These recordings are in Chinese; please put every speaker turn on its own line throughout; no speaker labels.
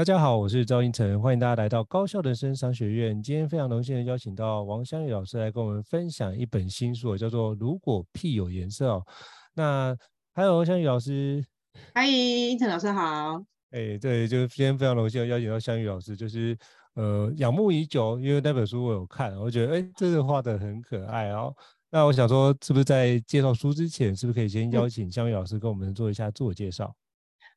大家好，我是赵英成，欢迎大家来到高校人生商学院。今天非常荣幸的邀请到王香宇老师来跟我们分享一本新书，叫做《如果屁有颜色》哦。那还有香宇老师，
嗨，英成老师好。
哎，对，就今天非常荣幸的邀请到香宇老师，就是呃，仰慕已久，因为那本书我有看，我觉得哎，这个画的很可爱哦。那我想说，是不是在介绍书之前，是不是可以先邀请香宇老师跟我们做一下自我介绍？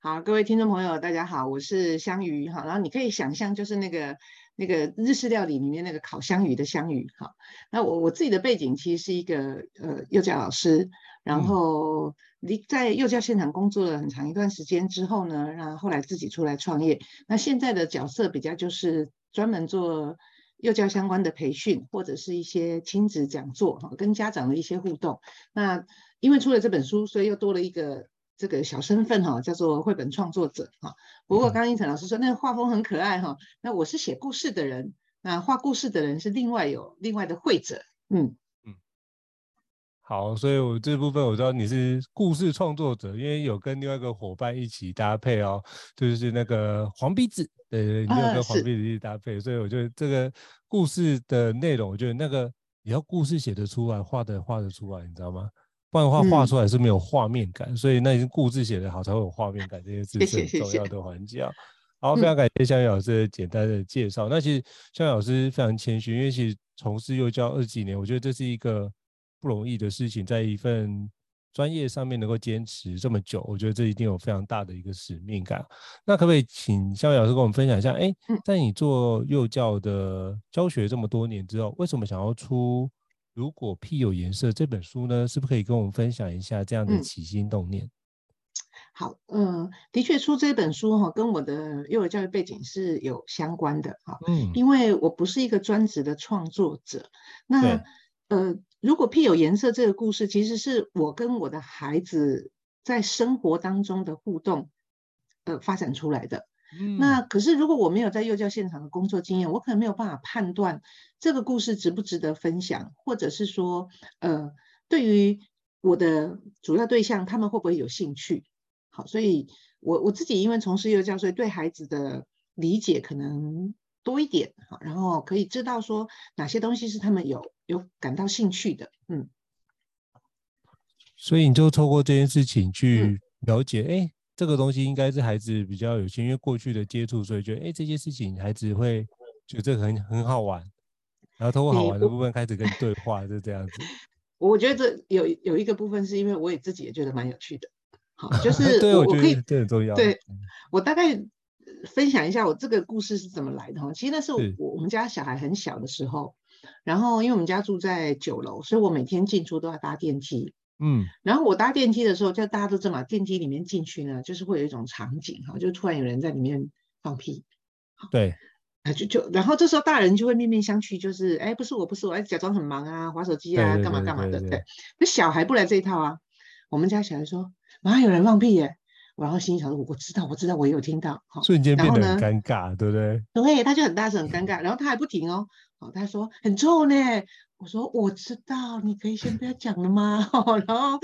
好，各位听众朋友，大家好，我是香鱼哈。然后你可以想象，就是那个那个日式料理里面那个烤香鱼的香鱼哈。那我我自己的背景其实是一个呃幼教老师，然后离在幼教现场工作了很长一段时间之后呢，然后后来自己出来创业。那现在的角色比较就是专门做幼教相关的培训，或者是一些亲子讲座哈，跟家长的一些互动。那因为出了这本书，所以又多了一个。这个小身份哈，叫做绘本创作者哈。不过刚刚胤丞老师说那个画风很可爱哈，那我是写故事的人，那画故事的人是另外有另外的绘者。嗯嗯，
好，所以我这部分我知道你是故事创作者，因为有跟另外一个伙伴一起搭配哦，就是那个黄鼻子，对对，你有跟黄鼻子一起搭配，啊、所以我觉得这个故事的内容，我觉得那个你要故事写得出来，画的画得出来，你知道吗？不然的话，画出来是没有画面感，嗯，所以那已经故事写得好才会有画面感，这些字是很重要的环节啊。谢谢谢谢。好，非常感谢香宇老师的简单的介绍，嗯。那其实香宇老师非常谦虚，因为其实从事幼教二十几年，我觉得这是一个不容易的事情，在一份专业上面能够坚持这么久，我觉得这一定有非常大的一个使命感。那可不可以请香宇老师跟我们分享一下？哎，在你做幼教的教学这么多年之后，为什么想要出？如果屁有颜色这本书呢，是不是可以跟我们分享一下这样的起心动念？嗯、
好，呃，的确出这本书哈，跟我的幼儿教育背景是有相关的哈，嗯，因为我不是一个专职的创作者，那呃，如果屁有颜色这个故事，其实是我跟我的孩子在生活当中的互动，呃，发展出来的。嗯、那可是，如果我没有在幼教现场的工作经验，我可能没有办法判断这个故事值不值得分享，或者是说，呃，对于我的主要对象，他们会不会有兴趣？好，所以我我自己因为从事幼教，所以对孩子的理解可能多一点，好，然后可以知道说哪些东西是他们有有感到兴趣的，嗯。
所以你就透过这件事情去了解，哎、嗯。这个东西应该是孩子比较有兴趣，因为过去的接触，所以觉得哎，这些事情孩子会觉得这个很很好玩，然后通过好玩的部分开始跟你对话，就这样子。
我觉得这有有一个部分是因为我也自己也觉得蛮有趣的，好，就 是我我可以
这很重要。
对，我大概分享一下我这个故事是怎么来的哈。其实那是我是我们家小孩很小的时候，然后因为我们家住在九楼，所以我每天进出都要搭电梯。
嗯，
然后我搭电梯的时候，就大家都知道嘛，电梯里面进去呢，就是会有一种场景哈，就突然有人在里面放屁，
对，
啊就就，然后这时候大人就会面面相觑，就是哎，不是我，不是我，哎，假装很忙啊，划手机啊，干嘛干嘛的，对。那小孩不来这一套啊，我们家小孩说，马上有人放屁耶，然后心里想说，我知道，我知道，我也有听到，
瞬间变得很尴尬，对不对？
对，他就很大声，很尴尬，然后他还不停哦，哦，他说很臭呢。我说我知道，你可以先不要讲了吗？然后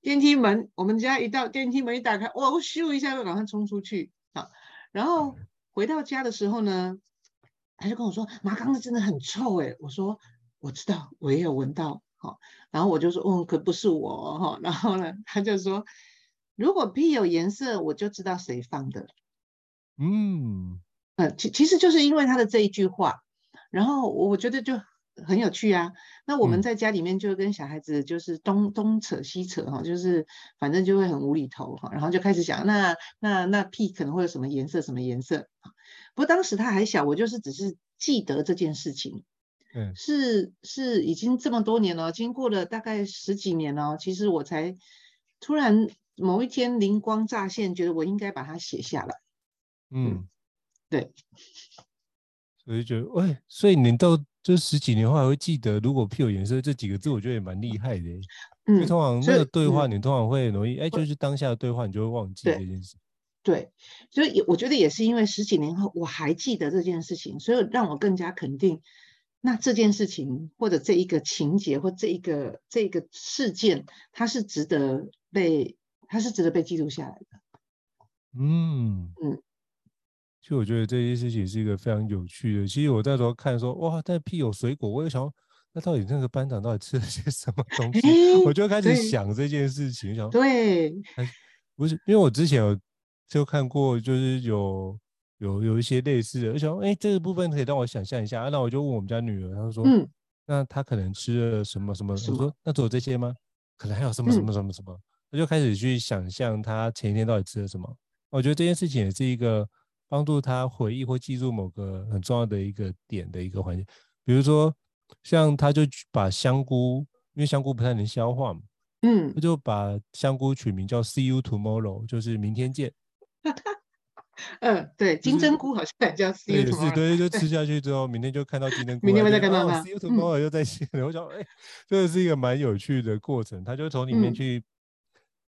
电梯门，我们家一到电梯门一打开，哇，我咻一下就赶快冲出去。啊，然后回到家的时候呢，他就跟我说：“妈，刚刚真的很臭哎。”我说：“我知道，我也有闻到。”好，然后我就说：“嗯，可不是我哈。”然后呢，他就说：“如果屁有颜色，我就知道谁放的。”嗯，呃，其其实就是因为他的这一句话，然后我觉得就。很有趣啊！那我们在家里面就跟小孩子就是东、嗯、东扯西扯哈，就是反正就会很无厘头哈，然后就开始想那那那屁可能会有什么颜色什么颜色。不过当时他还小，我就是只是记得这件事情。
嗯，
是是已经这么多年了，经过了大概十几年了，其实我才突然某一天灵光乍现，觉得我应该把它写下来。
嗯，嗯
对。
所以觉得，喂、欸，所以你到这十几年后还会记得“如果屁有颜色”这几个字，我觉得也蛮厉害的。嗯，因为通常那个对话，你通常会容易，哎、嗯欸，就是当下的对话，你就会忘记这件事。
对，所以也我觉得也是因为十几年后我还记得这件事情，所以让我更加肯定，那这件事情或者这一个情节或这一个这一个事件，它是值得被，它是值得被记录下来的。
嗯嗯。其实我觉得这件事情是一个非常有趣的。其实我在时候看说，哇，但屁有水果，我也想，那到底那个班长到底吃了些什么东西？欸、我就开始想这件事情，想
对，
不是，因为我之前有就看过，就是有有有一些类似的，我想，哎，这个部分可以让我想象一下。啊、那我就问我们家女儿，她说，嗯，那她可能吃了什么什么？我说，那只有这些吗？可能还有什么什么什么什么？我、嗯、就开始去想象她前一天到底吃了什么。我觉得这件事情也是一个。帮助他回忆或记住某个很重要的一个点的一个环节，比如说像他就把香菇，因为香菇不太能消化嘛，嗯，他就把香菇取名叫 “See you tomorrow”，就是明天见。
嗯，对，金针菇好像也叫 “See you tomorrow”，
对，就吃下去之后，明天就看到金针菇，
明天会再看到它。
“See you tomorrow” 又再见了，我想，哎，这个是一个蛮有趣的过程，他就从里面去，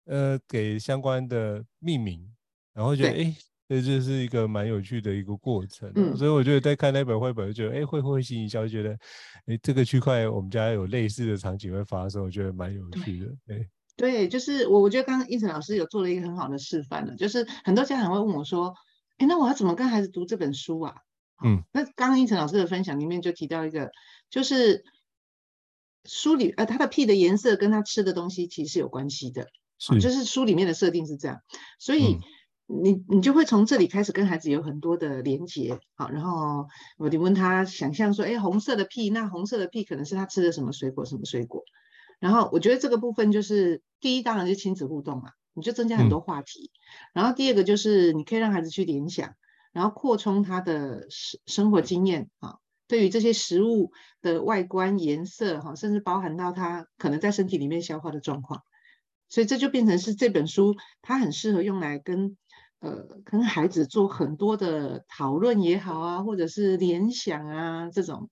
呃，给相关的命名，然后觉得，哎。这就是一个蛮有趣的一个过程，嗯，所以我觉得在看那本绘本，就觉得哎，会会心一笑，就觉得哎，这个区块我们家有类似的场景会发生，我觉得蛮有趣的。对，
对，就是我我觉得刚刚胤丞老师有做了一个很好的示范了，就是很多家长会问我说，哎，那我要怎么跟孩子读这本书啊？嗯，那刚刚胤丞老师的分享里面就提到一个，就是书里呃，他的屁的颜色跟他吃的东西其实是有关系的，是，就是书里面的设定是这样，所以。嗯你你就会从这里开始跟孩子有很多的连结，好，然后我就问他想象说，哎，红色的屁，那红色的屁可能是他吃的什么水果，什么水果？然后我觉得这个部分就是第一，当然是亲子互动嘛，你就增加很多话题。嗯、然后第二个就是你可以让孩子去联想，然后扩充他的生生活经验啊，对于这些食物的外观、颜色哈，甚至包含到他可能在身体里面消化的状况，所以这就变成是这本书它很适合用来跟。呃，跟孩子做很多的讨论也好啊，或者是联想啊，这种，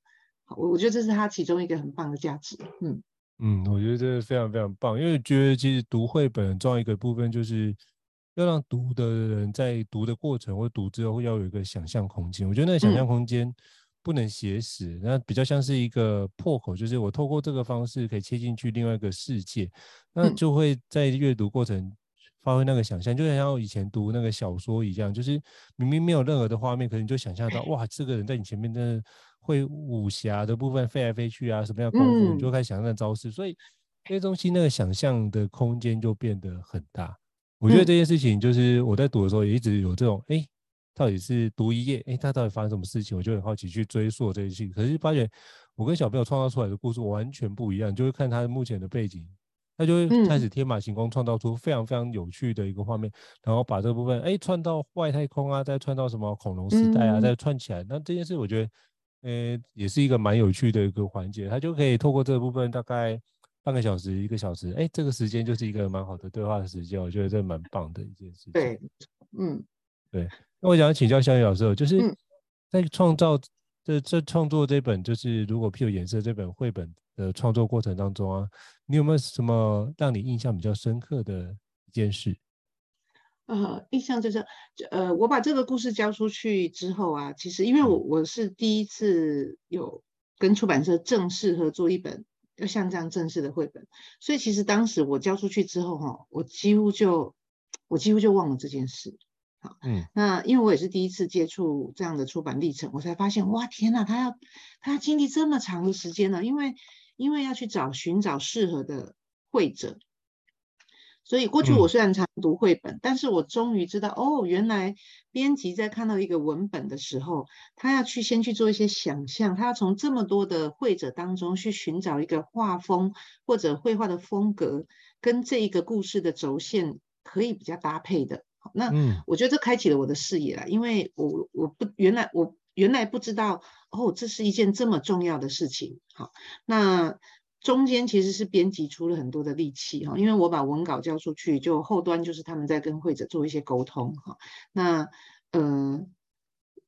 我我觉得这是他其中一个很棒的价值。嗯
嗯，我觉得这是非常非常棒，因为觉得其实读绘本很重要一个部分，就是要让读的人在读的过程或读之后要有一个想象空间。我觉得那个想象空间不能写死，嗯，那比较像是一个破口，就是我透过这个方式可以切进去另外一个世界，那就会在阅读过程。发挥那个想象，就像我以前读那个小说一样，就是明明没有任何的画面，可能就想象到哇，这个人在你前面真的会武侠的部分飞来飞去啊，什么样功夫，你就开始想象招式，所以这些东西那个想象的空间就变得很大。我觉得这件事情就是我在读的时候也一直有这种，哎，到底是读一页，哎，他到底发生什么事情，我就很好奇去追溯这些事情。可是发觉我跟小朋友创造出来的故事完全不一样，就会看他目前的背景。他就会开始天马行空，创造出非常非常有趣的一个画面，嗯、然后把这部分哎串到外太空啊，再串到什么恐龙时代啊，嗯、再串起来。那这件事我觉得，呃，也是一个蛮有趣的一个环节。他就可以透过这个部分，大概半个小时、一个小时，哎，这个时间就是一个蛮好的对话的时间。我觉得这蛮棒的一件事情。
对，嗯，
对。那我想请教香玉老师，就是在创造这这创作这本就是如果譬如颜色这本绘本的创作过程当中啊。你有没有什么让你印象比较深刻的一件事？
呃，印象就是，呃，我把这个故事交出去之后啊，其实因为我我是第一次有跟出版社正式合作一本要像这样正式的绘本，所以其实当时我交出去之后哈，我几乎就我几乎就忘了这件事。好，嗯，那因为我也是第一次接触这样的出版历程，我才发现哇，天哪，他要他要经历这么长的时间呢，因为。因为要去找寻找适合的绘者，所以过去我虽然常读绘本，嗯，但是我终于知道，哦，原来编辑在看到一个文本的时候，他要去先去做一些想象，他要从这么多的绘者当中去寻找一个画风或者绘画的风格，跟这一个故事的轴线可以比较搭配的。那我觉得这开启了我的视野了，因为我我不原来我。原来不知道哦，这是一件这么重要的事情。好，那中间其实是编辑出了很多的力气哈，因为我把文稿交出去，就后端就是他们在跟会者做一些沟通哈。那、呃，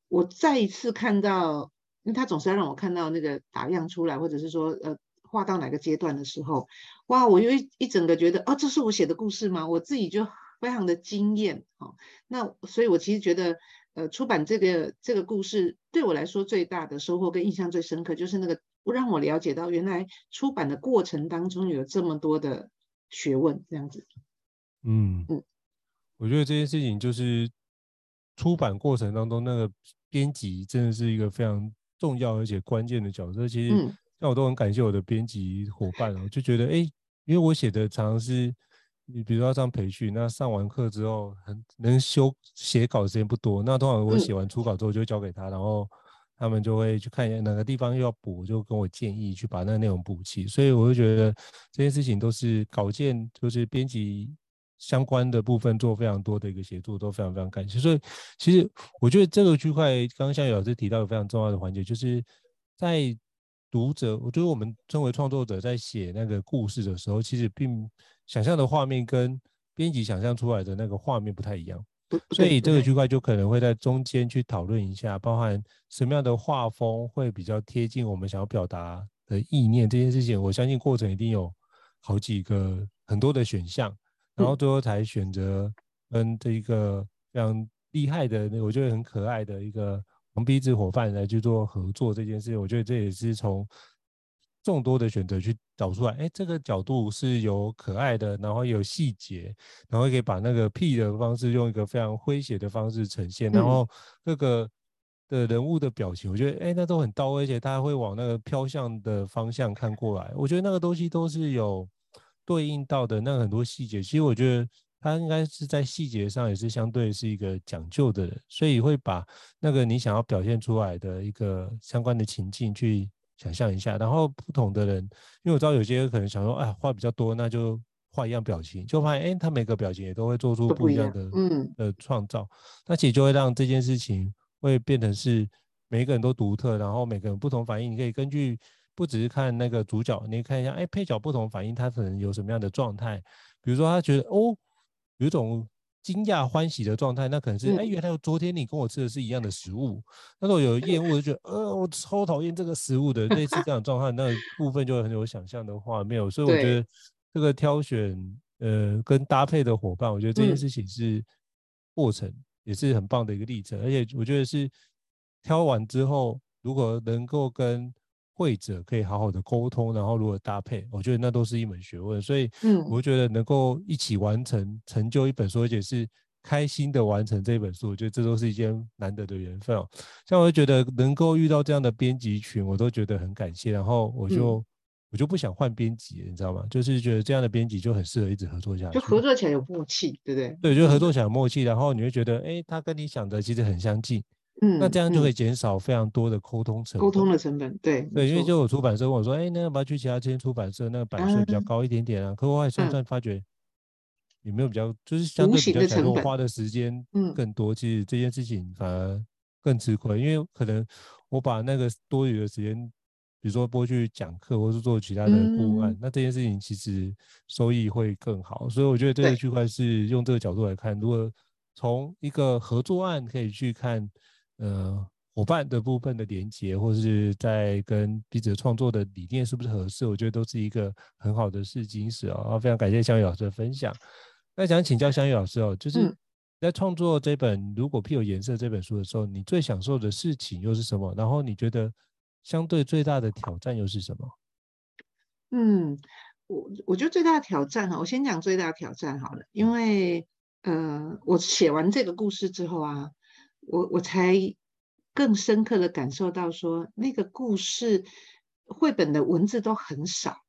我再一次看到，因为他总是要让我看到那个打样出来，或者是说呃。画到哪个阶段的时候，哇！我又一一整个觉得，哦，这是我写的故事吗？我自己就非常的惊艳，哦，那所以，我其实觉得，呃，出版这个这个故事对我来说最大的收获跟印象最深刻，就是那个让我了解到，原来出版的过程当中有这么多的学问，这样子。
嗯嗯，我觉得这件事情就是出版过程当中那个编辑真的是一个非常重要而且关键的角色，其实。嗯那我都很感谢我的编辑伙伴哦，就觉得哎，因为我写的常常是，你比如说要上培训，那上完课之后很能修写稿的时间不多，那通常我写完初稿之后就交给他，然后他们就会去看一下哪个地方又要补，就跟我建议去把那个内容补齐，所以我就觉得这些事情都是稿件，就是编辑相关的部分做非常多的一个协助，都非常非常感谢。所以其实我觉得这个区块，刚刚香宇老师提到的非常重要的环节，就是在。读者，我觉得我们身为创作者在写那个故事的时候，其实并想象的画面跟编辑想象出来的那个画面不太一样，所以这个区块就可能会在中间去讨论一下，包含什么样的画风会比较贴近我们想要表达的意念这件事情。我相信过程一定有好几个很多的选项，然后最后才选择跟这一个非常厉害的，我觉得很可爱的一个。黄鼻子伙伴来去做合作这件事，我觉得这也是从众多的选择去找出来。哎，这个角度是有可爱的，然后有细节，然后可以把那个 P 的方式用一个非常诙谐的方式呈现，然后各个的人物的表情，我觉得哎，那都很到位，而且他会往那个飘向的方向看过来。我觉得那个东西都是有对应到的，那个很多细节，其实我觉得。他应该是在细节上也是相对是一个讲究的人，所以会把那个你想要表现出来的一个相关的情境去想象一下。然后不同的人，因为我知道有些人可能想说，哎，话比较多，那就画一样表情，就发现，哎，他每个表情也都会做出不一样的，嗯，的创造。那其实就会让这件事情会变成是每一个人都独特，然后每个人不同反应，你可以根据不只是看那个主角，你可以看一下，哎，配角不同反应，他可能有什么样的状态，比如说他觉得，哦。有一种惊讶欢喜的状态，那可能是哎、嗯，原来昨天你跟我吃的是一样的食物。那如果有 厌恶，就觉得呃，我超讨厌这个食物的类似这样的状态，那部分就很有想象的画面。所以我觉得这个挑选呃跟搭配的伙伴，我觉得这件事情是过程，也是很棒的一个历程。而且我觉得是挑完之后，如果能够跟会者可以好好的沟通，然后如何搭配，我觉得那都是一门学问。所以，嗯，我觉得能够一起完成成就一本书，而且是开心的完成这一本书，我觉得这都是一件难得的缘分哦。像我就觉得能够遇到这样的编辑群，我都觉得很感谢。然后我就、嗯、我就不想换编辑，你知道吗？就是觉得这样的编辑就很适合一直合作下去，
就合作起来有默契，对不对？
对，就合作起来有默契，然后你会觉得，哎，他跟你想的其实很相近。嗯，那这样就可以减少非常多的沟通成本。沟
通的成本，对
对，因为就有出版社问我说，哎、欸，那要不要去其他这些出版社？那个版税比较高一点点啊。嗯、可我还算算发觉，有没有比较，就是相对比较来说花的时间更多，其实这件事情反而更吃亏，因为可能我把那个多余的时间，比如说拨去讲课，或是做其他的顾问、嗯，那这件事情其实收益会更好。所以我觉得这个区块是用这个角度来看，如果从一个合作案可以去看。呃，伙伴的部分的连接，或是在跟笔者创作的理念是不是合适？我觉得都是一个很好的试金石哦。非常感谢香玉老师的分享。那想请教香玉老师哦，就是在创作这本《如果屁有颜色》这本书的时候，你最享受的事情又是什么？然后你觉得相对最大的挑战又是什么？
嗯，我我觉得最大的挑战哈，我先讲最大的挑战好了，因为呃，我写完这个故事之后啊。我我才更深刻的感受到说，那个故事绘本的文字都很少，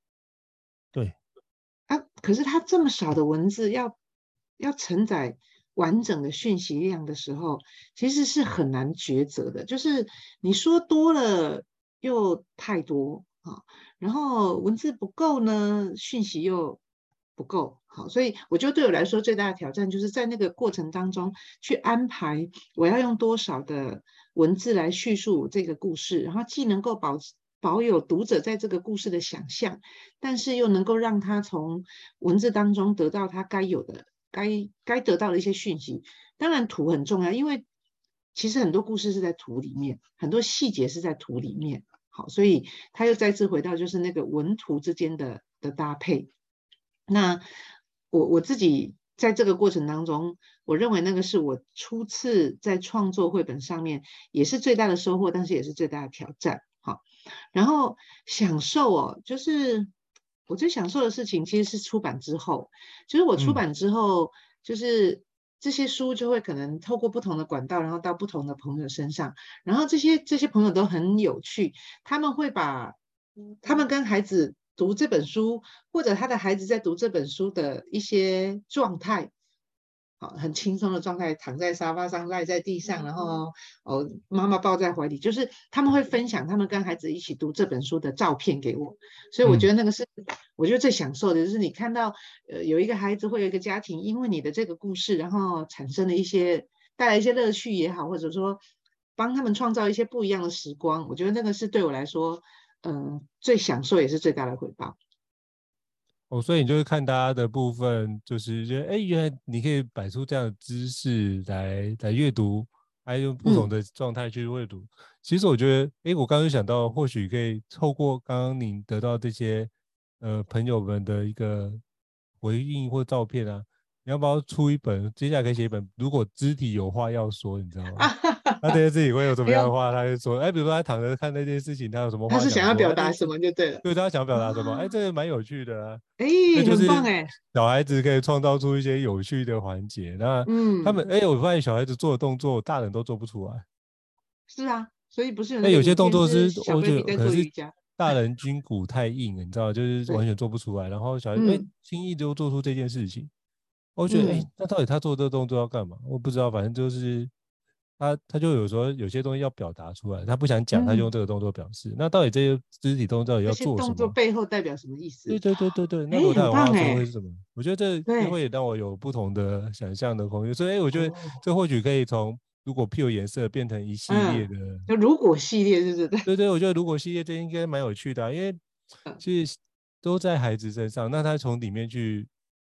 对，
啊，可是它这么少的文字要要承载完整的讯息量的时候，其实是很难抉择的。就是你说多了又太多啊，然后文字不够呢，讯息又。不够好，所以我觉得对我来说最大的挑战就是在那个过程当中去安排我要用多少的文字来叙述这个故事，然后既能够保保有读者在这个故事的想象，但是又能够让他从文字当中得到他该有的、该该得到的一些讯息。当然图很重要，因为其实很多故事是在图里面，很多细节是在图里面。好，所以他又再次回到就是那个文图之间的的搭配。那我我自己在这个过程当中，我认为那个是我初次在创作绘本上面也是最大的收获，但是也是最大的挑战。好，然后享受哦，就是我最享受的事情其实是出版之后，就是我出版之后，嗯、就是这些书就会可能透过不同的管道，然后到不同的朋友身上，然后这些这些朋友都很有趣，他们会把他们跟孩子。读这本书，或者他的孩子在读这本书的一些状态，好，很轻松的状态，躺在沙发上，赖在地上，然后哦，妈妈抱在怀里，就是他们会分享他们跟孩子一起读这本书的照片给我，所以我觉得那个是，我觉得最享受的就是你看到，呃，有一个孩子或有一个家庭，因为你的这个故事，然后产生了一些带来一些乐趣也好，或者说帮他们创造一些不一样的时光，我觉得那个是对我来说。嗯，最享受也是最大的回报。
哦，所以你就是看大家的部分，就是觉得，哎，原来你可以摆出这样的姿势来来阅读，还有不同的状态去阅读。嗯、其实我觉得，哎，我刚刚想到，或许可以透过刚刚你得到这些呃朋友们的一个回应或照片啊，你要不要出一本？接下来可以写一本，如果肢体有话要说，你知道吗？他这些事情会有什么样的话，他就说，哎，比如说他躺着看那件事情，他有什么话？
他是想要表达什么就对了。
对，他想要表达什么？哎，这个蛮有趣的啊。
哎，很棒哎。
小孩子可以创造出一些有趣的环节。那嗯，他们哎，我发现小孩子做的动作，大人都做不出来。
是啊，所以不是有。
那有些动作是，我觉得可是大人筋骨太硬了，你知道，就是完全做不出来。然后小孩子哎，轻易就做出这件事情。我觉得哎，那到底他做这个动作要干嘛？我不知道，反正就是。他他就有时候有些东西要表达出来，他不想讲，他就用这个动作表示。嗯、那到底这些肢体动作到底要做什么？动作
背后代表什么意思？
对对对对对，那如果他有话说会是什么？我觉得这会也让我有不同的想象的空间。所以，我觉得这或许可以从如果 P 有颜色变成一系列的，
嗯、就如果系列，是不是？
对对，我觉得如果系列这应该蛮有趣的，啊，因为其实都在孩子身上，那他从里面去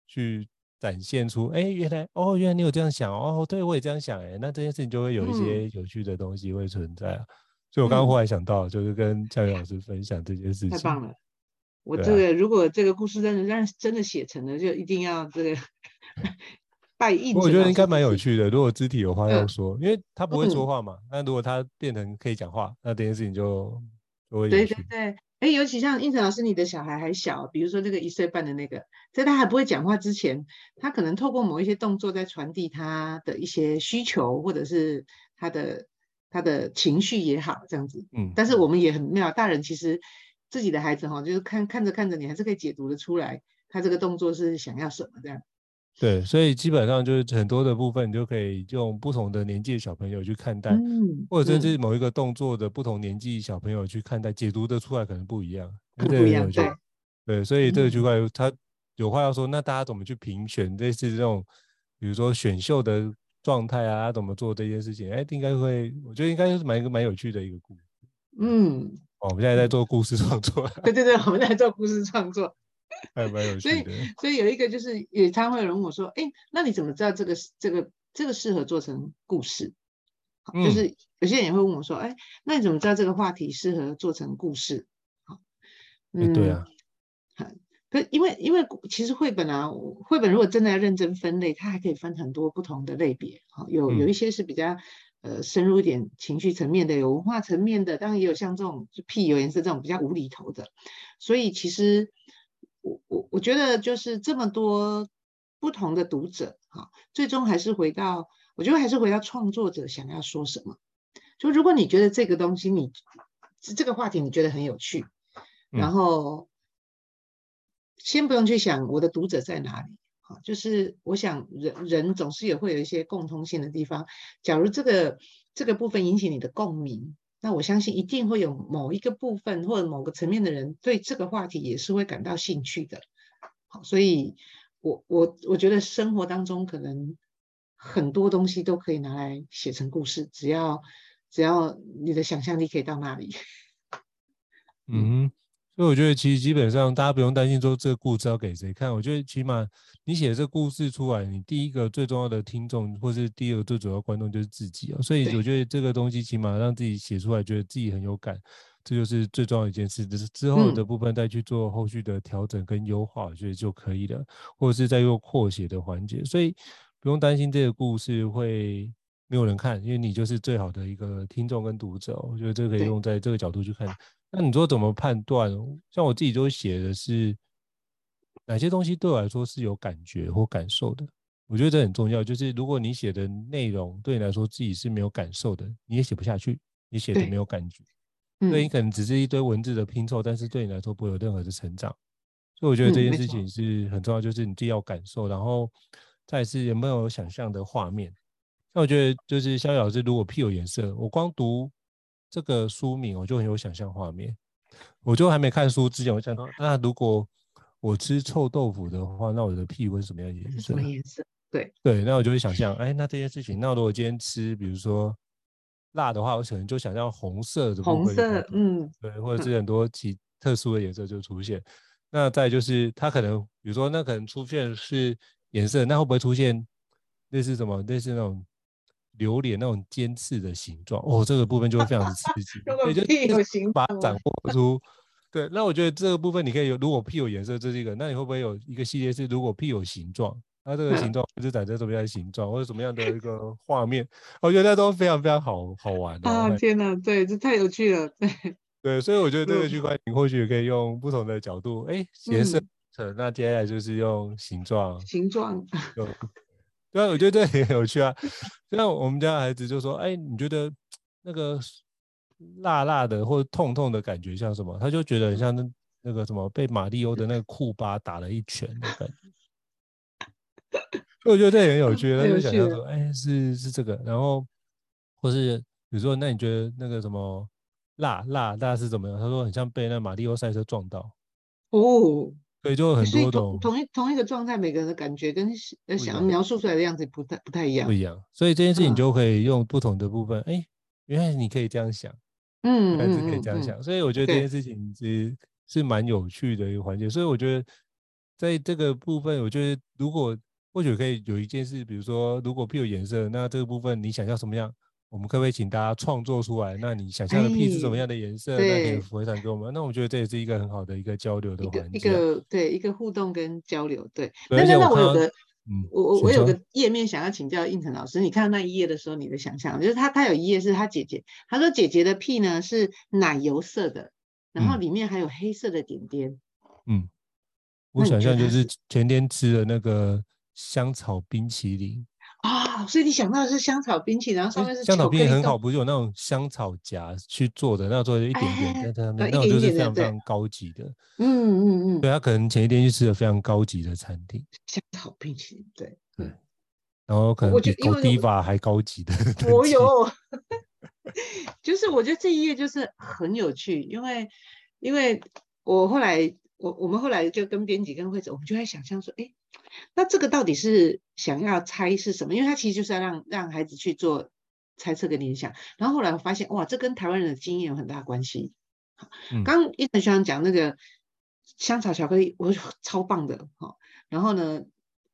去。展现出，哎，原来哦，原来你有这样想哦，对我也这样想，哎，那这件事情就会有一些有趣的东西会存在啊。嗯、所以我刚刚忽然想到，就是跟教育老师分享这件事情。太
棒了！我这个、啊、如果这个故事真的让真的写成了，就一定要这个 拜印。
我觉得应该蛮有趣的。如果肢体有话要说，嗯、因为他不会说话嘛，那、嗯、如果他变成可以讲话，那这件事情就就会有趣。
对对对。哎，尤其像应成老师，你的小孩还小，比如说这个一岁半的那个，在他还不会讲话之前，他可能透过某一些动作在传递他的一些需求，或者是他的他的情绪也好，这样子。嗯。但是我们也很妙，大人其实自己的孩子哈，就是看看着看着，你还是可以解读的出来，他这个动作是想要什么这样。
对，所以基本上就是很多的部分，你就可以用不同的年纪的小朋友去看待，嗯、或者甚至某一个动作的不同年纪小朋友去看待，嗯、解读的出来可能不一样，
不一样，对，
对，所以这个区块他有话要说，那大家怎么去评选类似这种，比如说选秀的状态啊，怎么做这件事情？哎，应该会，我觉得应该是蛮一个蛮有趣的一个故事。
嗯，
哦，我们现在在做故事创作。
对对对，我们在做故事创作。
还蛮有趣的。所
以，所以有一个就是，也常会有人问我说：“哎，那你怎么知道这个这个这个适合做成故事？”嗯、就是有些人也会问我说：“哎，那你怎么知道这个话题适合做成故事？”好，
嗯，对啊。
可因为因为其实绘本啊，绘本如果真的要认真分类，它还可以分很多不同的类别。好，有有一些是比较呃深入一点情绪层面的，有文化层面的，当然也有像这种就屁有颜色这种比较无厘头的。所以其实。我我我觉得就是这么多不同的读者哈，最终还是回到，我觉得还是回到创作者想要说什么。就如果你觉得这个东西你这个话题你觉得很有趣，然后先不用去想我的读者在哪里，哈，就是我想人人总是也会有一些共通性的地方。假如这个这个部分引起你的共鸣。那我相信一定会有某一个部分或者某个层面的人对这个话题也是会感到兴趣的，好，所以我我我觉得生活当中可能很多东西都可以拿来写成故事，只要只要你的想象力可以到那里。
嗯，所以我觉得其实基本上大家不用担心说这个故事要给谁看，我觉得起码你写这个故事出来，你第一个最重要的听众或是第二个最主要观众就是自己啊，所以我觉得这个东西起码让自己写出来，觉得自己很有感。这就是最重要一件事，就是之后的部分再去做后续的调整跟优化，我觉得就可以了，或者是再用扩写的环节，所以不用担心这个故事会没有人看，因为你就是最好的一个听众跟读者，我觉得这个可以用在这个角度去看。那你说怎么判断？像我自己都写的是哪些东西对我来说是有感觉或感受的，我觉得这很重要。就是如果你写的内容对你来说自己是没有感受的，你也写不下去，你写的没有感觉。所以你可能只是一堆文字的拼凑，但是对你来说不会有任何的成长。所以我觉得这件事情是很重要，就是你自己要感受，然后再是有没有想象的画面。那我觉得就是逍遥老师，如果屁有颜色，我光读这个书名，我就很有想象画面。我就还没看书之前，我想到，那如果我吃臭豆腐的话，那我的屁会是什么颜色？
什么颜色？对
对，那我就会想象，哎，那这件事情，那如果今天吃，比如说。辣的话，我可能就想象红色的部分，红色，嗯，对，或者是很多其特殊的颜色就出现。嗯、那再就是它可能，比如说那可能出现是颜色，那会不会出现类似什么，类似那种榴莲那种尖刺的形状？哦，这个部分就会非常的刺激，也就把它展现 出。对，那我觉得这个部分你可以有，如果屁有颜色，这是一个，那你会不会有一个系列是如果屁有形状？那这个形状是长成什么样的形状，或者什么样的一个画面？我觉得都非常非常好好玩
啊！天哪，对，这太有趣了，对
对，所以我觉得这个区块链或许可以用不同的角度，哎，颜色，那接下来就是用形状，
形状，
对啊，我觉得这也很有趣啊。像我们家孩子就说，哎，你觉得那个辣辣的或者痛痛的感觉像什么？他就觉得很像那那个什么被马里欧的那个库巴打了一拳的感觉。所以我觉得这也很有趣，他就想象说，哎，是是这个，然后或是比如说，那你觉得那个什么辣辣辣是怎么样？他说很像被那马里欧赛车撞到
哦，
所以就很多种
同同一同一个状态，每个人的感觉跟想要描述出来的样子不太不太一样，
不一样。所以这件事情就可以用不同的部分，哎，原来你可以这样想，
嗯，
原来是可以这样想。所以我觉得这件事情其实是蛮有趣的一个环节。所以我觉得在这个部分，我觉得如果或许可以有一件事，比如说，如果屁有颜色，那这个部分你想要什么样？我们可不可以请大家创作出来？那你想象的屁是什么样的颜色？那可以回传给我们。那我觉得这也是一个很好的一个交流的环节，
一个对一个互动跟交流。对，那那那我有个，嗯，我我我有个页面想要请教应成老师，你看到那一页的时候，你的想象就是他他有一页是他姐姐，他说姐姐的屁呢是奶油色的，然后里面还有黑色的点点。
嗯，我想象就是前天吃的那个。香草冰淇淋
啊、哦，所以你想到的是香草冰淇淋，然后上面是
香草冰淇淋很好，不是有那种香草夹去做的，那做的一点点，那种就是非常非常高级的。
嗯嗯嗯，
对他可能前一天去吃了非常高级的餐厅，
香草冰淇淋，对对，
然后可能比狗迪瓦还高级的。
我有，就是我觉得这一页就是很有趣，因为因为我后来我我们后来就跟编辑跟会者，我们就在想象说，哎。那这个到底是想要猜是什么？因为他其实就是要让让孩子去做猜测跟联想。然后后来我发现，哇，这跟台湾人的经验有很大关系。刚刚胤丞学长讲那个香草巧克力，我 超棒的哈。然后呢，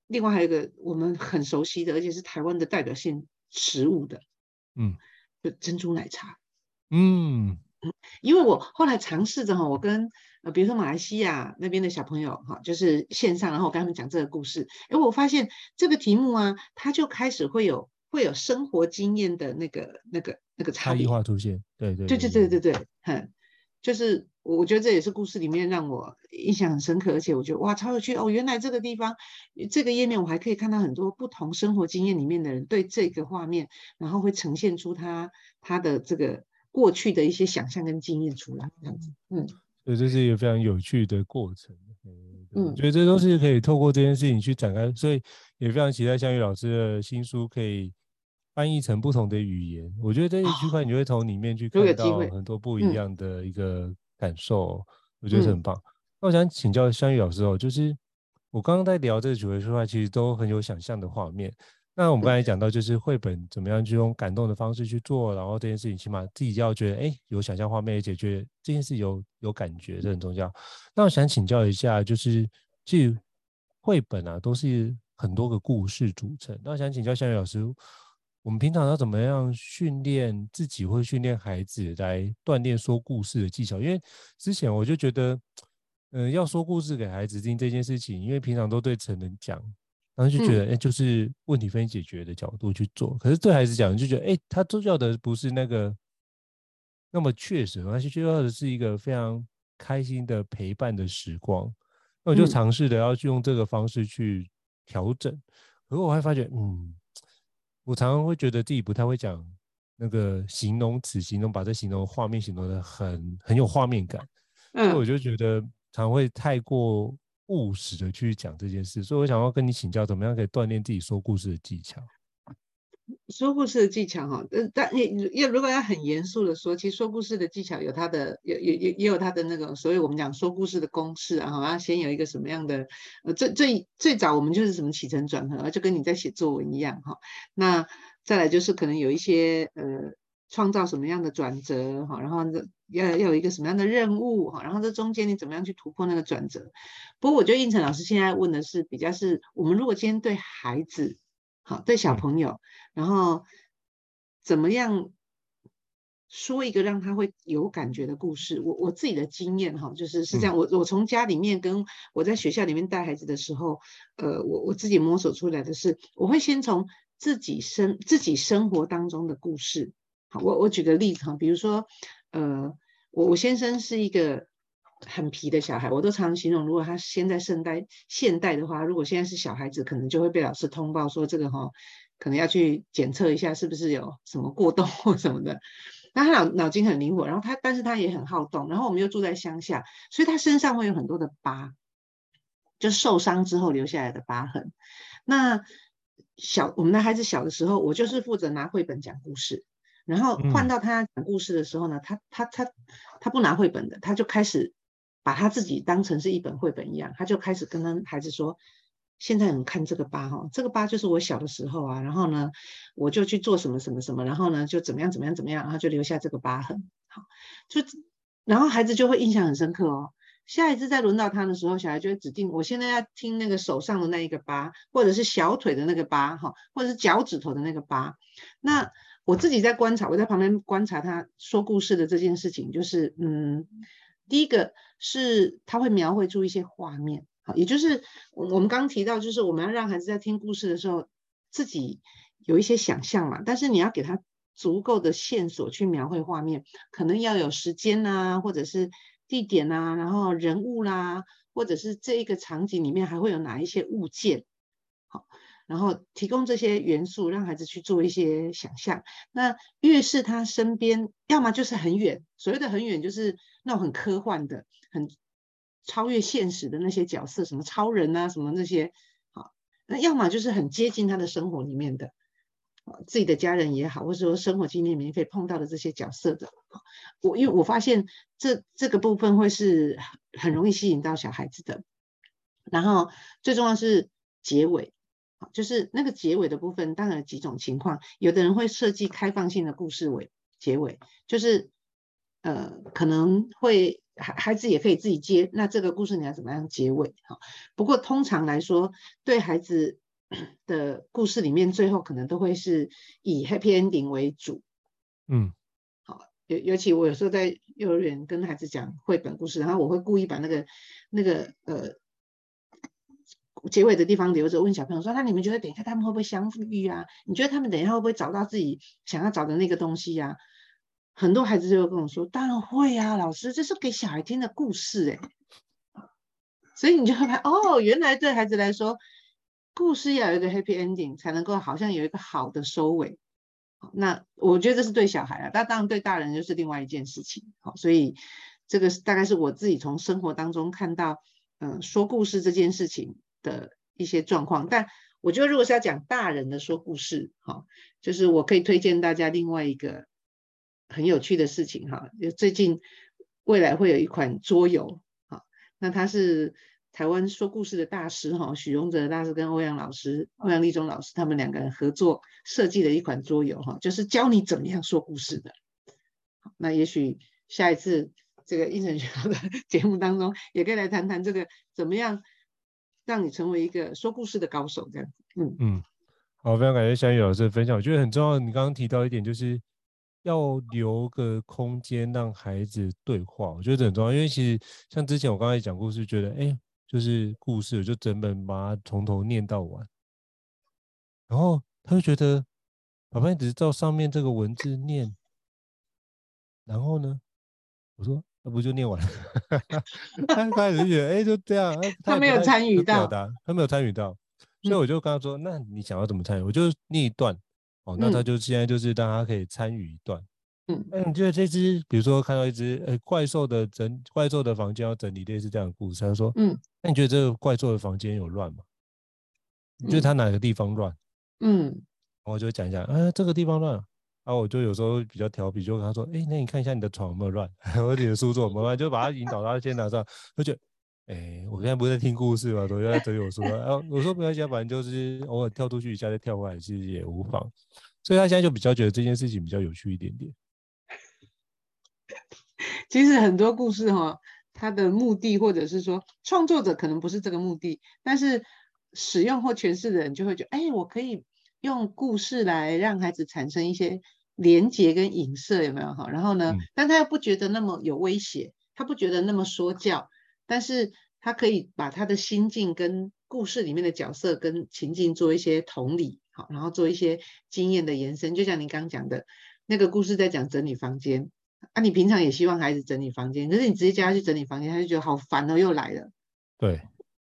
另外还有一个我们很熟悉的，而且是台湾的代表性食物的，
嗯，
就珍珠奶茶。
嗯。
嗯，因为我后来尝试着哈，我跟呃，比如说马来西亚那边的小朋友哈，就是线上，然后我跟他们讲这个故事，哎，我发现这个题目啊，他就开始会有会有生活经验的那个那个那个差异
化出现，对对
对对对对对，很，就是我觉得这也是故事里面让我印象很深刻，而且我觉得哇，超有趣哦，原来这个地方这个页面我还可以看到很多不同生活经验里面的人对这个画面，然后会呈现出他他的这个。过去的一些想象跟经验出来，这样子，嗯，
所以这是一个非常有趣的过程，嗯，我觉得这都是可以透过这件事情去展开，所以也非常期待香玉老师的新书可以翻译成不同的语言。我觉得这一区块你会从里面去看到很多不一样的一个感受，我觉得是很棒。那我想请教香玉老师哦，就是我刚刚在聊这个主题说话，其实都很有想象的画面。那我们刚才讲到，就是绘本怎么样去用感动的方式去做，然后这件事情起码自己要觉得，哎，有想象画面，而且觉得这件事有有感觉，这很重要。那我想请教一下，就是其实绘本啊，都是很多个故事组成。那我想请教夏雨老师，我们平常要怎么样训练自己，或训练孩子来锻炼说故事的技巧？因为之前我就觉得，嗯、要说故事给孩子听这件事情，因为平常都对成人讲。然后就觉得，哎、嗯，就是问题分析解决的角度去做。可是对孩子讲，就觉得，哎，他重要的不是那个那么确实，而是重要的是一个非常开心的陪伴的时光。那我就尝试的要去用这个方式去调整。可是我会发觉，嗯，我常常会觉得自己不太会讲那个形容词，形容把这形容画面形容的很很有画面感。所以我就觉得常常会太过。务实的去讲这件事，所以我想要跟你请教，怎么样可以锻炼自己说故事的技巧？
说故事的技巧哈，但你要如果要很严肃的说，其实说故事的技巧有它的，有有也也有它的那个，所以我们讲说故事的公式啊，哈，先有一个什么样的，呃，最最最早我们就是什么起承转合，就跟你在写作文一样哈。那再来就是可能有一些呃。创造什么样的转折哈，然后要要有一个什么样的任务哈，然后这中间你怎么样去突破那个转折？不过我觉得应成老师现在问的是比较是我们如果今天对孩子好，对小朋友，然后怎么样说一个让他会有感觉的故事？我我自己的经验哈，就是是这样，我我从家里面跟我在学校里面带孩子的时候，呃，我我自己摸索出来的是，我会先从自己生自己生活当中的故事。好，我我举个例子哈，比如说，呃，我我先生是一个很皮的小孩，我都常常形容，如果他现在现代现代的话，如果现在是小孩子，可能就会被老师通报说这个哈，可能要去检测一下是不是有什么过动或什么的。那他脑脑筋很灵活，然后他但是他也很好动，然后我们又住在乡下，所以他身上会有很多的疤，就受伤之后留下来的疤痕。那小我们的孩子小的时候，我就是负责拿绘本讲故事。然后换到他讲故事的时候呢，嗯、他他他他不拿绘本的，他就开始把他自己当成是一本绘本一样，他就开始跟他孩子说：“现在你看这个疤哈，这个疤就是我小的时候啊，然后呢，我就去做什么什么什么，然后呢就怎么样怎么样怎么样，然后就留下这个疤痕。好，就然后孩子就会印象很深刻哦。下一次再轮到他的时候，小孩就会指定我现在要听那个手上的那一个疤，或者是小腿的那个疤哈，或者是脚趾头的那个疤，那。我自己在观察，我在旁边观察他说故事的这件事情，就是，嗯，第一个是他会描绘出一些画面，好，也就是我们刚提到，就是我们要让孩子在听故事的时候自己有一些想象嘛，但是你要给他足够的线索去描绘画面，可能要有时间啊，或者是地点啊，然后人物啦、或者是这一个场景里面还会有哪一些物件，好。然后提供这些元素，让孩子去做一些想象。那越是他身边，要么就是很远，所谓的很远，就是那种很科幻的、很超越现实的那些角色，什么超人啊，什么那些。好，那要么就是很接近他的生活里面的，自己的家人也好，或者说生活经验里面可以碰到的这些角色的。我因为我发现这这个部分会是很容易吸引到小孩子的。然后最重要是结尾。就是那个结尾的部分，当然有几种情况，有的人会设计开放性的故事尾结尾，就是呃可能会孩孩子也可以自己接，那这个故事你要怎么样结尾？哈，不过通常来说，对孩子的故事里面，最后可能都会是以 happy ending 为主。嗯，好，尤尤其我有时候在幼儿园跟孩子讲绘本故事，然后我会故意把那个那个呃。结尾的地方留着，问小朋友说：“那你们觉得等一下他们会不会相遇啊？你觉得他们等一下会不会找到自己想要找的那个东西呀？”很多孩子就会跟我说：“当然会啊，老师，这是给小孩听的故事诶。”所以你就会发现，哦，原来对孩子来说，故事要有一个 happy ending 才能够好像有一个好的收尾。那我觉得这是对小孩啊，那当然对大人就是另外一件事情。好，所以这个大概是我自己从生活当中看到，嗯，说故事这件事情。的一些状况，但我觉得如果是要讲大人的说故事，哈，就是我可以推荐大家另外一个很有趣的事情，哈，就最近未来会有一款桌游，哈，那它是台湾说故事的大师哈，许荣哲大师跟欧阳老师、欧阳立中老师他们两个人合作设计的一款桌游哈，就是教你怎么样说故事的。那也许下一次这个胤丞学校的 节目当中，也可以来谈谈这个怎么样让你成为一个说故事的高手这样子。嗯
嗯，好，非常感谢小雨老师的分享，我觉得很重要。你刚刚提到一点，就是要留个空间让孩子对话，我觉得很重要。因为其实像之前我刚才讲故事，觉得哎。就是故事，我就整本把它从头念到完，然后他就觉得，爸爸你只是照上面这个文字念，然后呢，我说那不就念完了？他开始就觉得，哎、欸，就这样，他，
他没有参与到，
他没有参与到，所以我就跟他说，嗯、那你想要怎么参与？我就念一段，哦，那他就现在就是让他可以参与一段。嗯，那你觉得这只，比如说看到一只呃怪兽的整怪兽的房间要整理，类似这样的故事，他说，嗯，那你觉得这个怪兽的房间有乱吗？你觉得它哪个地方乱？嗯，我就讲一下，啊，这个地方乱，然后我就有时候比较调皮，就跟他说，哎，那你看一下你的床有没有乱，我你的书桌有没有乱，就把他引导到先拿上，他就，哎，我现在不是在听故事嘛，我就在整理我书，然后我说没关系，反正就是偶尔跳出去一下再跳回来，其实也无妨，所以他现在就比较觉得这件事情比较有趣一点点。
其实很多故事哈，它的目的或者是说创作者可能不是这个目的，但是使用或诠释的人就会觉得，哎，我可以用故事来让孩子产生一些连接跟影射，有没有哈？然后呢，但他又不觉得那么有威胁，他不觉得那么说教，但是他可以把他的心境跟故事里面的角色跟情境做一些同理，好，然后做一些经验的延伸，就像您刚讲的那个故事在讲整理房间。啊，你平常也希望孩子整理房间，可是你直接叫他去整理房间，他就觉得好烦哦，又来了。
对。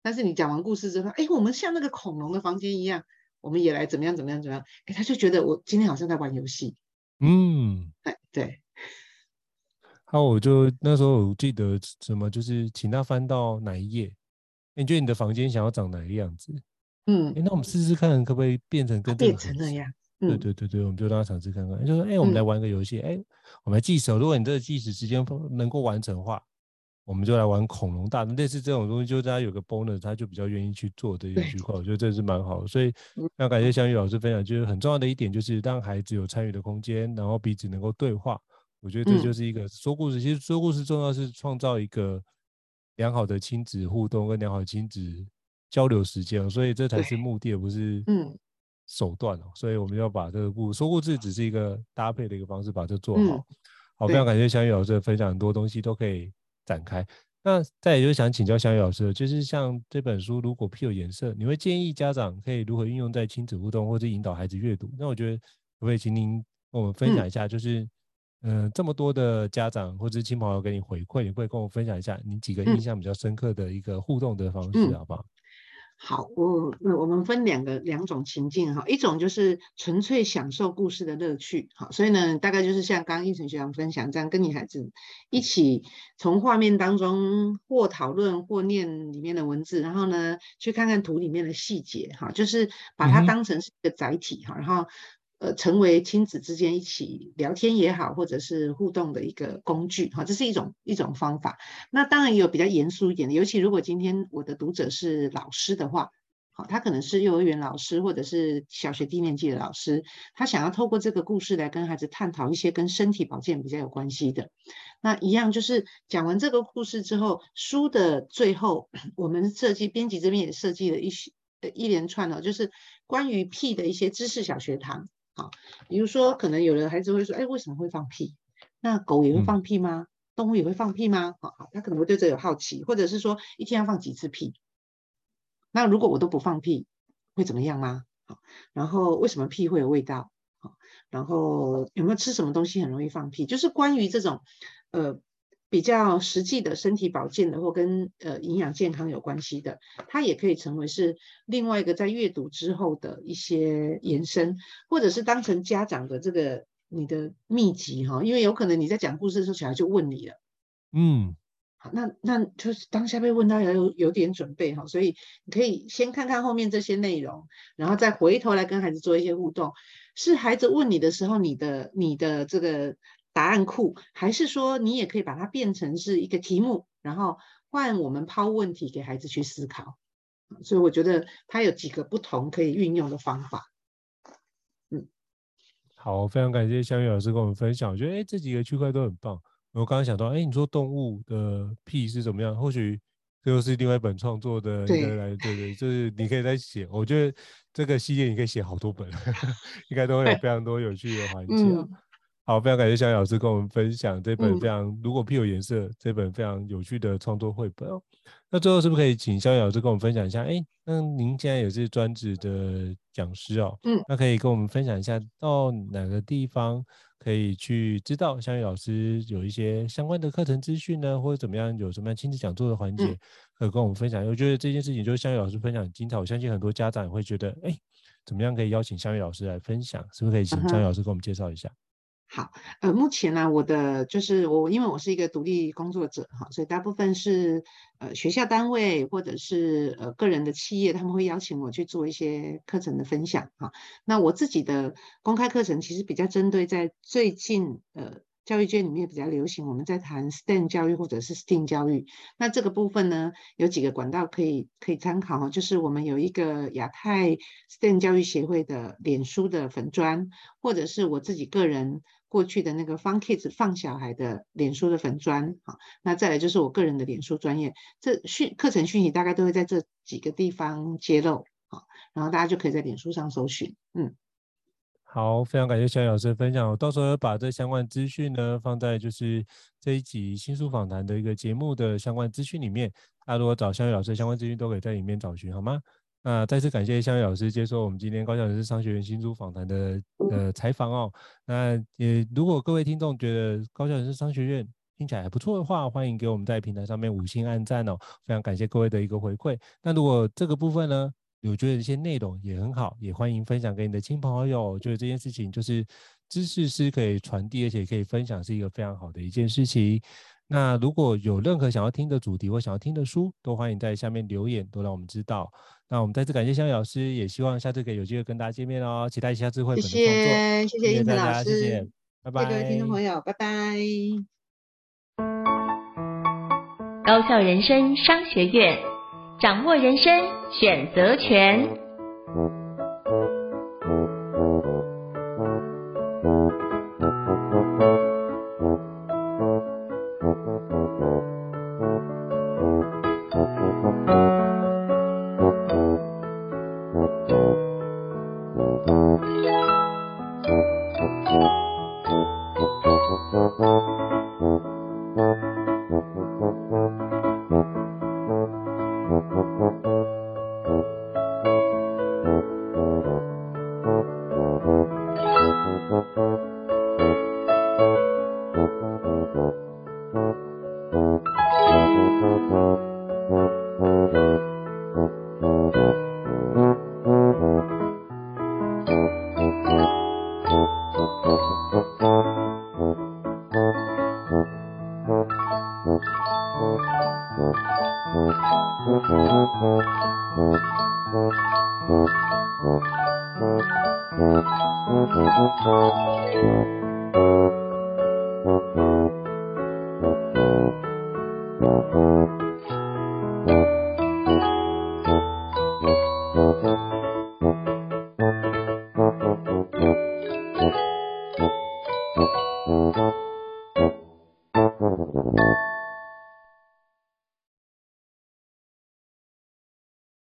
但是你讲完故事之后，哎，我们像那个恐龙的房间一样，我们也来怎么样怎么样怎么样？哎，他就觉得我今天好像在玩游戏。
嗯，
哎，对。
好，我就那时候我记得什么，就是请他翻到哪一页，你觉得你的房间想要长哪个样子？嗯，哎，那我们试试看，可不可以变成跟这个
变成那样？
对对对对，我们就让他尝试看看，就说，哎，我们来玩个游戏，哎、嗯，我们来计时，如果你这个计时时间能够完成的话，我们就来玩恐龙大。类似这种东西，就大家有个 bonus，他就比较愿意去做这一区块。我觉得这是蛮好的，所以要感谢香玉老师分享，就是很重要的一点，就是让孩子有参与的空间，然后彼此能够对话。我觉得这就是一个说故事。其实说故事重要是创造一个良好的亲子互动跟良好的亲子交流时间，所以这才是目的，而不是嗯。手段哦，所以我们要把这个故说故事只是一个搭配的一个方式，把这做好。嗯、好，非常感谢香玉老师的分享，很多东西都可以展开。那再也就是想请教小雨老师，就是像这本书如果配有颜色，你会建议家长可以如何运用在亲子互动或者引导孩子阅读？那我觉得可不可以请您跟我们分享一下，就是嗯、呃、这么多的家长或者亲朋好友给你回馈，你会跟我分享一下你几个印象比较深刻的一个互动的方式，嗯、好不好？
好，我我们分两个两种情境哈，一种就是纯粹享受故事的乐趣，好，所以呢，大概就是像刚刚应成学长分享这样，跟你孩子一起从画面当中或讨论或念里面的文字，然后呢，去看看图里面的细节，哈，就是把它当成是一个载体哈，然后。呃，成为亲子之间一起聊天也好，或者是互动的一个工具，哈，这是一种一种方法。那当然也有比较严肃一点的，尤其如果今天我的读者是老师的话，好，他可能是幼儿园老师或者是小学低年级的老师，他想要透过这个故事来跟孩子探讨一些跟身体保健比较有关系的。那一样就是讲完这个故事之后，书的最后，我们设计编辑这边也设计了一些一连串的，就是关于屁的一些知识小学堂。好，比如说，可能有的孩子会说，哎，为什么会放屁？那狗也会放屁吗？动物也会放屁吗？好，好，他可能会对这有好奇，或者是说，一天要放几次屁？那如果我都不放屁，会怎么样吗？好，然后为什么屁会有味道？好，然后有没有吃什么东西很容易放屁？就是关于这种，呃。比较实际的身体保健的，或跟呃营养健康有关系的，它也可以成为是另外一个在阅读之后的一些延伸，或者是当成家长的这个你的秘籍哈，因为有可能你在讲故事的时候，小孩就问你了，嗯，好，那那就是当下被问到要有有点准备哈，所以你可以先看看后面这些内容，然后再回头来跟孩子做一些互动，是孩子问你的时候，你的你的这个。答案库，还是说你也可以把它变成是一个题目，然后换我们抛问题给孩子去思考。所以我觉得它有几个不同可以运用的方法。嗯，
好，非常感谢香玉老师跟我们分享。我觉得哎，这几个区块都很棒。我刚刚想到，哎，你说动物的屁是怎么样？或许这又是另外一本创作的一个来，对对，就是你可以再写。我觉得这个系列你可以写好多本，应该都会有非常多有趣的环节。嗯好，非常感谢香玉老师跟我们分享这本非常、嗯、如果屁有颜色这本非常有趣的创作绘本哦。那最后是不是可以请香玉老师跟我们分享一下？哎，那您现在也是专职的讲师哦，嗯，那可以跟我们分享一下到哪个地方可以去知道香玉老师有一些相关的课程资讯呢，或者怎么样有什么样亲子讲座的环节，可以跟我们分享？我觉得这件事情就是香玉老师分享很精彩，我相信很多家长也会觉得，哎，怎么样可以邀请香玉老师来分享？是不是可以请香玉老师跟我们介绍一下？
好，呃，目前呢，我的就是我，因为我是一个独立工作者哈，所以大部分是呃学校单位或者是呃个人的企业，他们会邀请我去做一些课程的分享哈。那我自己的公开课程其实比较针对在最近呃。教育界里面比较流行，我们在谈 STEM 教育或者是 STEAM 教育。那这个部分呢，有几个管道可以可以参考，哈就是我们有一个亚太 STEM 教育协会的脸书的粉砖，或者是我自己个人过去的那个 Fun Kids 放小孩的脸书的粉砖。好，那再来就是我个人的脸书专业，这讯课程讯息大概都会在这几个地方揭露。好，然后大家就可以在脸书上搜寻，嗯。
好，非常感谢香玉老师的分享。我到时候把这相关资讯呢放在就是这一集新书访谈的一个节目的相关资讯里面。大家如果找香玉老师相关资讯，都可以在里面找寻，好吗？那再次感谢香玉老师接受我们今天高校人生商学院新书访谈的呃采访哦。那也如果各位听众觉得高校人生商学院听起来还不错的话，欢迎给我们在平台上面五星按赞哦。非常感谢各位的一个回馈。那如果这个部分呢，有觉得一些内容也很好，也欢迎分享给你的亲朋好友。我觉得这件事情就是知识是可以传递，而且可以分享，是一个非常好的一件事情。那如果有任何想要听的主题或想要听的书，都欢迎在下面留言，都让我们知道。那我们再次感谢香玉老师，也希望下次可以有机会跟大家见面哦。期待下次会本的创作。
谢谢，谢谢英子老师，
谢谢，拜拜。
各位听众朋友，拜拜。
高校人生商学院。掌握人生选择权。